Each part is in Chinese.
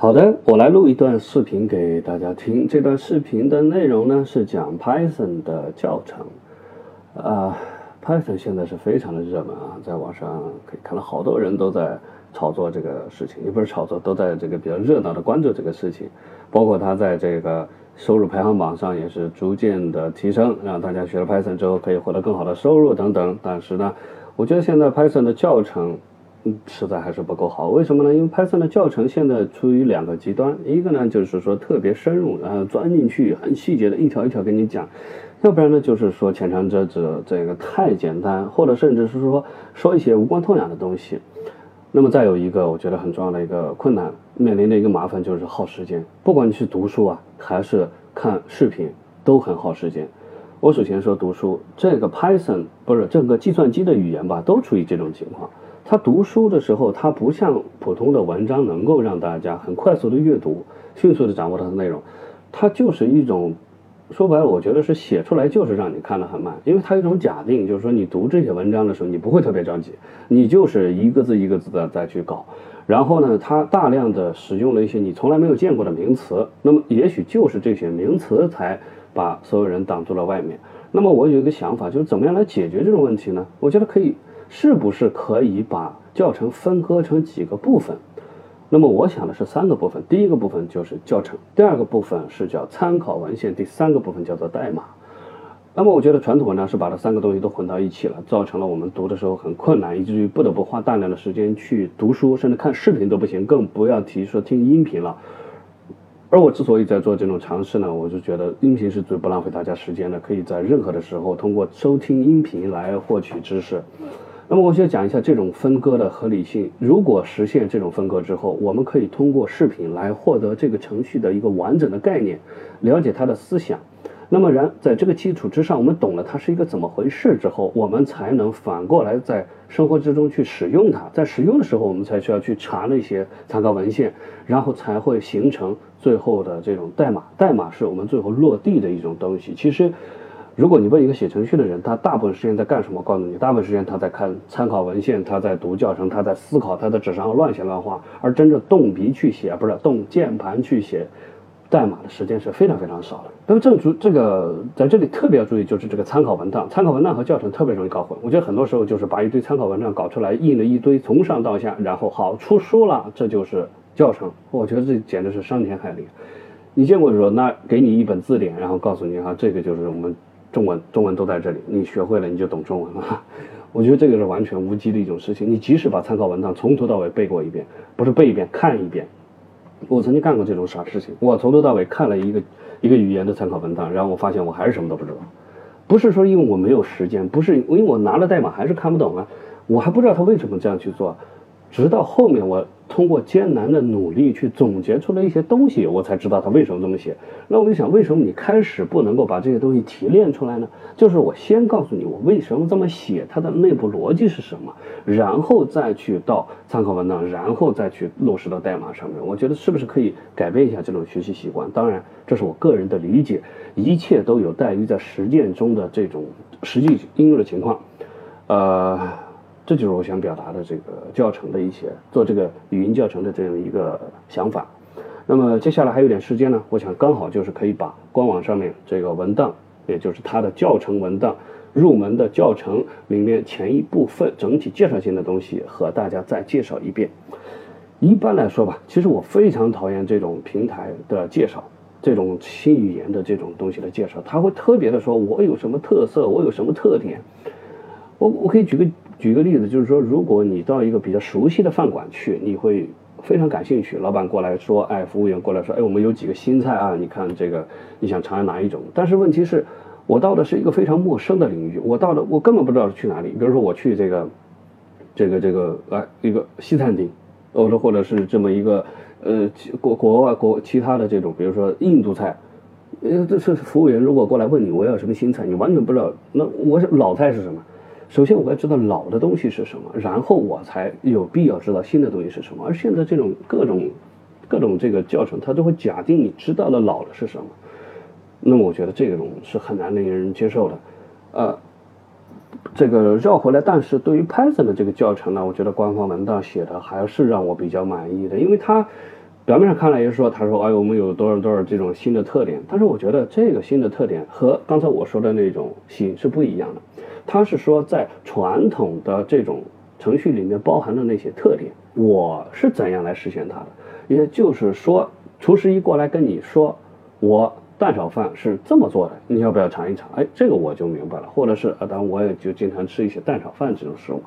好的，我来录一段视频给大家听。这段视频的内容呢是讲 Python 的教程。啊，Python 现在是非常的热门啊，在网上可以看到好多人都在炒作这个事情，也不是炒作，都在这个比较热闹的关注这个事情。包括它在这个收入排行榜上也是逐渐的提升，让大家学了 Python 之后可以获得更好的收入等等。但是呢，我觉得现在 Python 的教程。实在还是不够好，为什么呢？因为 Python 的教程现在处于两个极端，一个呢就是说特别深入，然后钻进去很细节的一条一条跟你讲；要不然呢就是说浅尝辄止，这个太简单，或者甚至是说说一些无关痛痒的东西。那么再有一个我觉得很重要的一个困难，面临的一个麻烦就是耗时间，不管你去读书啊还是看视频，都很耗时间。我首先说读书，这个 Python 不是整个计算机的语言吧，都处于这种情况。他读书的时候，他不像普通的文章能够让大家很快速的阅读，迅速的掌握它的内容，它就是一种，说白了，我觉得是写出来就是让你看得很慢，因为它有一种假定，就是说你读这些文章的时候，你不会特别着急，你就是一个字一个字的再去搞，然后呢，它大量的使用了一些你从来没有见过的名词，那么也许就是这些名词才把所有人挡住了外面。那么我有一个想法，就是怎么样来解决这种问题呢？我觉得可以。是不是可以把教程分割成几个部分？那么我想的是三个部分。第一个部分就是教程，第二个部分是叫参考文献，第三个部分叫做代码。那么我觉得传统文章是把这三个东西都混到一起了，造成了我们读的时候很困难，以至于不得不花大量的时间去读书，甚至看视频都不行，更不要提说听音频了。而我之所以在做这种尝试呢，我就觉得音频是最不浪费大家时间的，可以在任何的时候通过收听音频来获取知识。那么我先讲一下这种分割的合理性。如果实现这种分割之后，我们可以通过视频来获得这个程序的一个完整的概念，了解它的思想。那么然在这个基础之上，我们懂了它是一个怎么回事之后，我们才能反过来在生活之中去使用它。在使用的时候，我们才需要去查那些参考文献，然后才会形成最后的这种代码。代码是我们最后落地的一种东西。其实。如果你问一个写程序的人，他大部分时间在干什么？告诉你，大部分时间他在看参考文献，他在读教程，他在思考，他在纸上乱写乱画。而真正动笔去写，不是动键盘去写代码的时间是非常非常少的。那么正注这个在这里特别要注意，就是这个参考文档、参考文档和教程特别容易搞混。我觉得很多时候就是把一堆参考文档搞出来，印了一堆，从上到下，然后好出书了，这就是教程。我觉得这简直是伤天害理。你见过说，那给你一本字典，然后告诉你哈，这个就是我们。中文，中文都在这里，你学会了你就懂中文了。我觉得这个是完全无稽的一种事情。你即使把参考文档从头到尾背过一遍，不是背一遍，看一遍。我曾经干过这种傻事情，我从头到尾看了一个一个语言的参考文档，然后我发现我还是什么都不知道。不是说因为我没有时间，不是因为我拿了代码还是看不懂啊，我还不知道他为什么这样去做。直到后面，我通过艰难的努力去总结出了一些东西，我才知道他为什么这么写。那我就想，为什么你开始不能够把这些东西提炼出来呢？就是我先告诉你我为什么这么写，它的内部逻辑是什么，然后再去到参考文档，然后再去落实到代码上面。我觉得是不是可以改变一下这种学习习惯？当然，这是我个人的理解，一切都有待于在实践中的这种实际应用的情况。呃。这就是我想表达的这个教程的一些做这个语音教程的这样一个想法。那么接下来还有点时间呢，我想刚好就是可以把官网上面这个文档，也就是它的教程文档入门的教程里面前一部分整体介绍性的东西和大家再介绍一遍。一般来说吧，其实我非常讨厌这种平台的介绍，这种新语言的这种东西的介绍，他会特别的说我有什么特色，我有什么特点。我我可以举个。举个例子，就是说，如果你到一个比较熟悉的饭馆去，你会非常感兴趣。老板过来说：“哎，服务员过来说，哎，我们有几个新菜啊？你看这个，你想尝哪一种？”但是问题是，我到的是一个非常陌生的领域，我到的我根本不知道去哪里。比如说，我去这个，这个这个啊，一个西餐厅，或者或者是这么一个呃国国外国其他的这种，比如说印度菜，呃，这是服务员如果过来问你我要什么新菜，你完全不知道，那我是老菜是什么？首先我要知道老的东西是什么，然后我才有必要知道新的东西是什么。而现在这种各种各种这个教程，它都会假定你知道的老的是什么，那么我觉得这种是很难令人接受的。呃，这个绕回来，但是对于 Python 的这个教程呢，我觉得官方文档写的还是让我比较满意的，因为它表面上看来也是说，他说哎，我们有多少多少这种新的特点，但是我觉得这个新的特点和刚才我说的那种新是不一样的。他是说在传统的这种程序里面包含的那些特点，我是怎样来实现它的？也就是说，厨师一过来跟你说，我蛋炒饭是这么做的，你要不要尝一尝？哎，这个我就明白了。或者是啊，当然我也就经常吃一些蛋炒饭这种食物，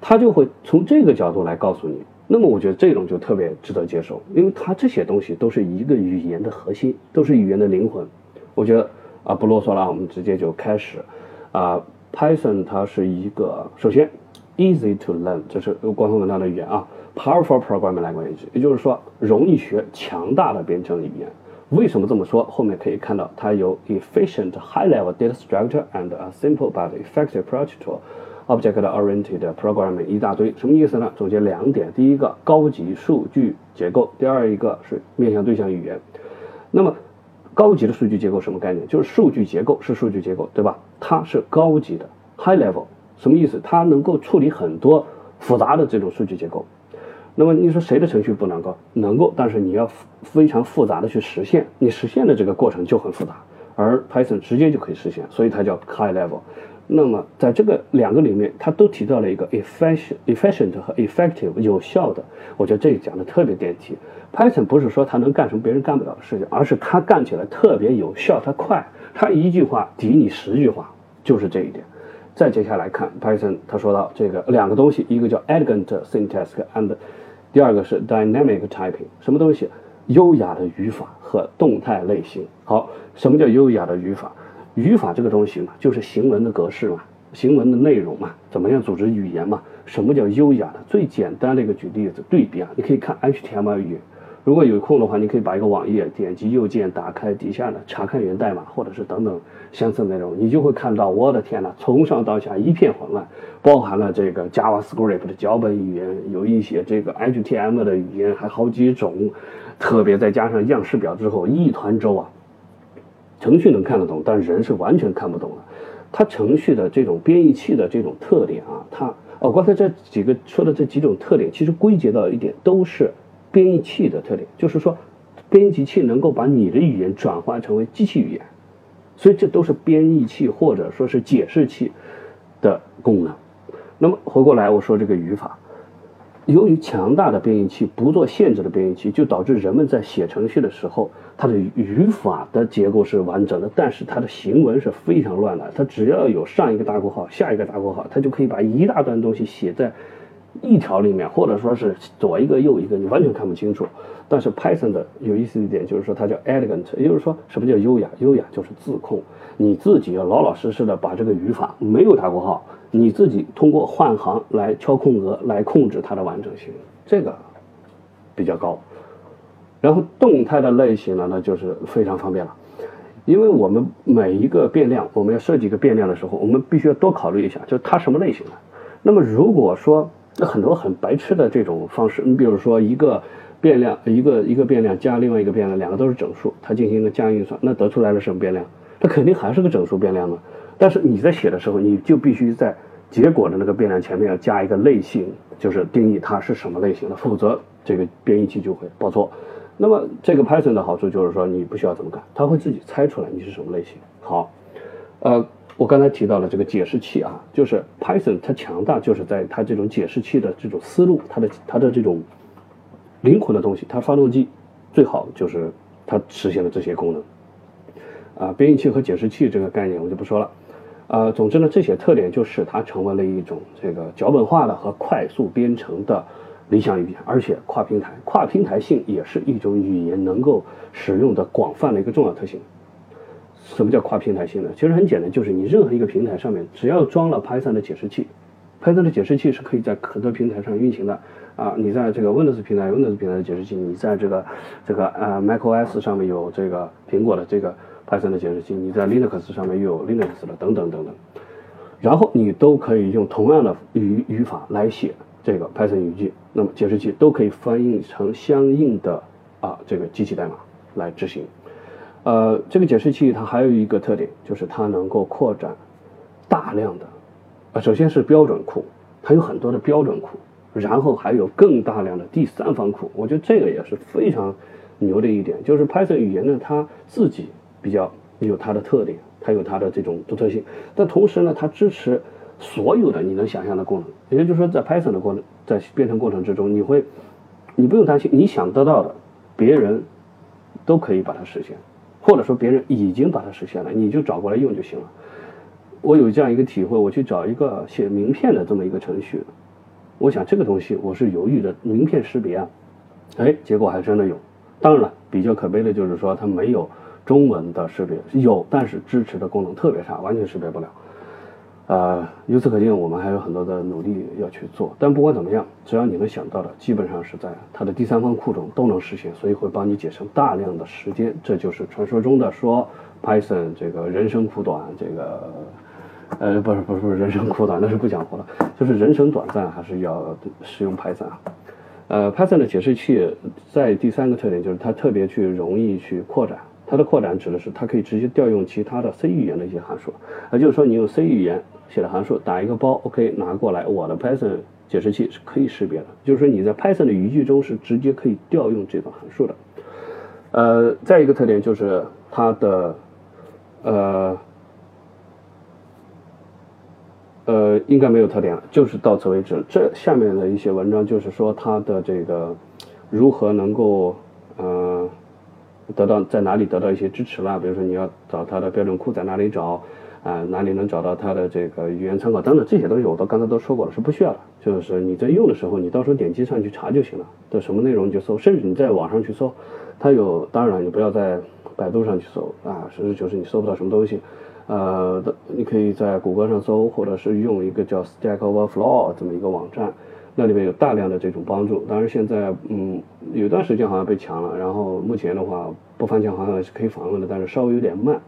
他就会从这个角度来告诉你。那么我觉得这种就特别值得接受，因为它这些东西都是一个语言的核心，都是语言的灵魂。我觉得啊，不啰嗦了，我们直接就开始。啊，Python 它是一个首先 easy to learn，这是官方文档的语言啊，powerful programming language，也就是说容易学、强大的编程语言。为什么这么说？后面可以看到它有 efficient high-level data structure and a simple but effective approach to Object-oriented programming 一大堆，什么意思呢？总结两点：第一个，高级数据结构；第二一个是面向对象语言。那么，高级的数据结构什么概念？就是数据结构是数据结构，对吧？它是高级的 （high level），什么意思？它能够处理很多复杂的这种数据结构。那么你说谁的程序不能够？能够，但是你要非常复杂的去实现，你实现的这个过程就很复杂，而 Python 直接就可以实现，所以它叫 high level。那么，在这个两个里面，它都提到了一个 efficient、efficient 和 effective 有效的。我觉得这里讲的特别点题。Python 不是说它能干什么别人干不了的事情，而是它干起来特别有效，它快，它一句话抵你十句话，就是这一点。再接下来看 Python，他说到这个两个东西，一个叫 elegant syntax and 第二个是 dynamic typing，什么东西？优雅的语法和动态类型。好，什么叫优雅的语法？语法这个东西嘛，就是行文的格式嘛，行文的内容嘛，怎么样组织语言嘛？什么叫优雅的？最简单的一个举例子对比啊，你可以看 HTML 语。如果有空的话，你可以把一个网页点击右键打开，底下的查看源代码或者是等等相似内容，你就会看到，我的天呐，从上到下一片混乱，包含了这个 JavaScript 的脚本语言，有一些这个 HTML 的语言，还好几种，特别再加上样式表之后，一团糟啊。程序能看得懂，但人是完全看不懂的。它程序的这种编译器的这种特点啊，它哦，刚才这几个说的这几种特点，其实归结到一点，都是编译器的特点，就是说，编辑器能够把你的语言转换成为机器语言，所以这都是编译器或者说是解释器的功能。那么回过来，我说这个语法。由于强大的编译器不做限制的编译器，就导致人们在写程序的时候，它的语法的结构是完整的，但是它的行文是非常乱的。它只要有上一个大括号，下一个大括号，它就可以把一大段东西写在一条里面，或者说是左一个右一个，你完全看不清楚。但是 Python 的有意思一点就是说，它叫 elegant，也就是说什么叫优雅？优雅就是自控，你自己要老老实实的把这个语法没有大括号。你自己通过换行来敲空格来控制它的完整性，这个比较高。然后动态的类型呢，那就是非常方便了，因为我们每一个变量，我们要设计一个变量的时候，我们必须要多考虑一下，就它什么类型的。那么如果说那很多很白痴的这种方式，你比如说一个变量，一个一个变量加另外一个变量，两个都是整数，它进行一个加运算，那得出来了什么变量？它肯定还是个整数变量嘛。但是你在写的时候，你就必须在结果的那个变量前面要加一个类型，就是定义它是什么类型的，否则这个编译器就会报错。那么这个 Python 的好处就是说，你不需要怎么干，它会自己猜出来你是什么类型。好，呃，我刚才提到了这个解释器啊，就是 Python 它强大就是在它这种解释器的这种思路，它的它的这种灵魂的东西，它发动机最好就是它实现了这些功能。啊，编译器和解释器这个概念我就不说了。呃，总之呢，这些特点就使它成为了一种这个脚本化的和快速编程的理想语言，而且跨平台，跨平台性也是一种语言能够使用的广泛的一个重要特性。什么叫跨平台性呢？其实很简单，就是你任何一个平台上面只要装了 Python 的解释器，Python 的解释器是可以在很多平台上运行的。啊，你在这个 Windows 平台，Windows 平台的解释器，你在这个这个呃 macOS 上面有这个苹果的这个。Python 的解释器，你在 Linux 上面又有 Linux 的等等等等，然后你都可以用同样的语语法来写这个 Python 语句，那么解释器都可以翻译成相应的啊这个机器代码来执行。呃，这个解释器它还有一个特点，就是它能够扩展大量的啊，首先是标准库，它有很多的标准库，然后还有更大量的第三方库。我觉得这个也是非常牛的一点，就是 Python 语言呢，它自己比较有它的特点，它有它的这种独特性，但同时呢，它支持所有的你能想象的功能。也就是说，在 Python 的过程，在编程过程之中，你会，你不用担心，你想得到的，别人都可以把它实现。或者说别人已经把它实现了，你就找过来用就行了。我有这样一个体会，我去找一个写名片的这么一个程序，我想这个东西我是犹豫的，名片识别啊，哎，结果还真的有。当然了，比较可悲的就是说它没有中文的识别，有但是支持的功能特别差，完全识别不了。呃，由此可见，我们还有很多的努力要去做。但不管怎么样，只要你能想到的，基本上是在它的第三方库中都能实现，所以会帮你节省大量的时间。这就是传说中的说 Python 这个人生苦短，这个呃，不是不是不是人生苦短，那是不讲活了，就是人生短暂，还是要使用 Python 啊。呃，Python 的解释器在第三个特点就是它特别去容易去扩展。它的扩展指的是它可以直接调用其他的 C 语言的一些函数，也就是说你用 C 语言写的函数打一个包，OK 拿过来，我的 Python 解释器是可以识别的，就是说你在 Python 的语句中是直接可以调用这个函数的。呃，再一个特点就是它的，呃，呃，应该没有特点了，就是到此为止。这下面的一些文章就是说它的这个如何能够，呃。得到在哪里得到一些支持啦？比如说你要找它的标准库在哪里找啊？哪里能找到它的这个语言参考等等这些东西，我都刚才都说过了，是不需要的。就是你在用的时候，你到时候点击上去查就行了。的什么内容你就搜，甚至你在网上去搜，它有。当然了，你不要在百度上去搜啊，实事求是你搜不到什么东西。呃，你可以在谷歌上搜，或者是用一个叫 Stack Overflow 这么一个网站。那里面有大量的这种帮助，当然现在嗯有段时间好像被抢了，然后目前的话不翻墙好像是可以访问的，但是稍微有点慢，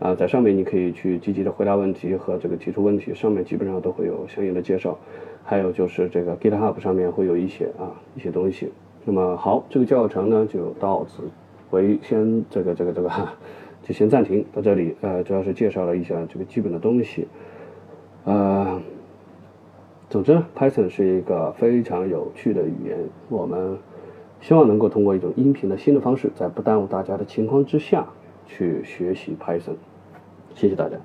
啊，在上面你可以去积极的回答问题和这个提出问题，上面基本上都会有相应的介绍，还有就是这个 GitHub 上面会有一些啊一些东西。那么好，这个教程呢就到此为先这个这个这个就先暂停到这里，呃，主要是介绍了一下这个基本的东西，呃。总之，Python 是一个非常有趣的语言。我们希望能够通过一种音频的新的方式，在不耽误大家的情况之下去学习 Python。谢谢大家。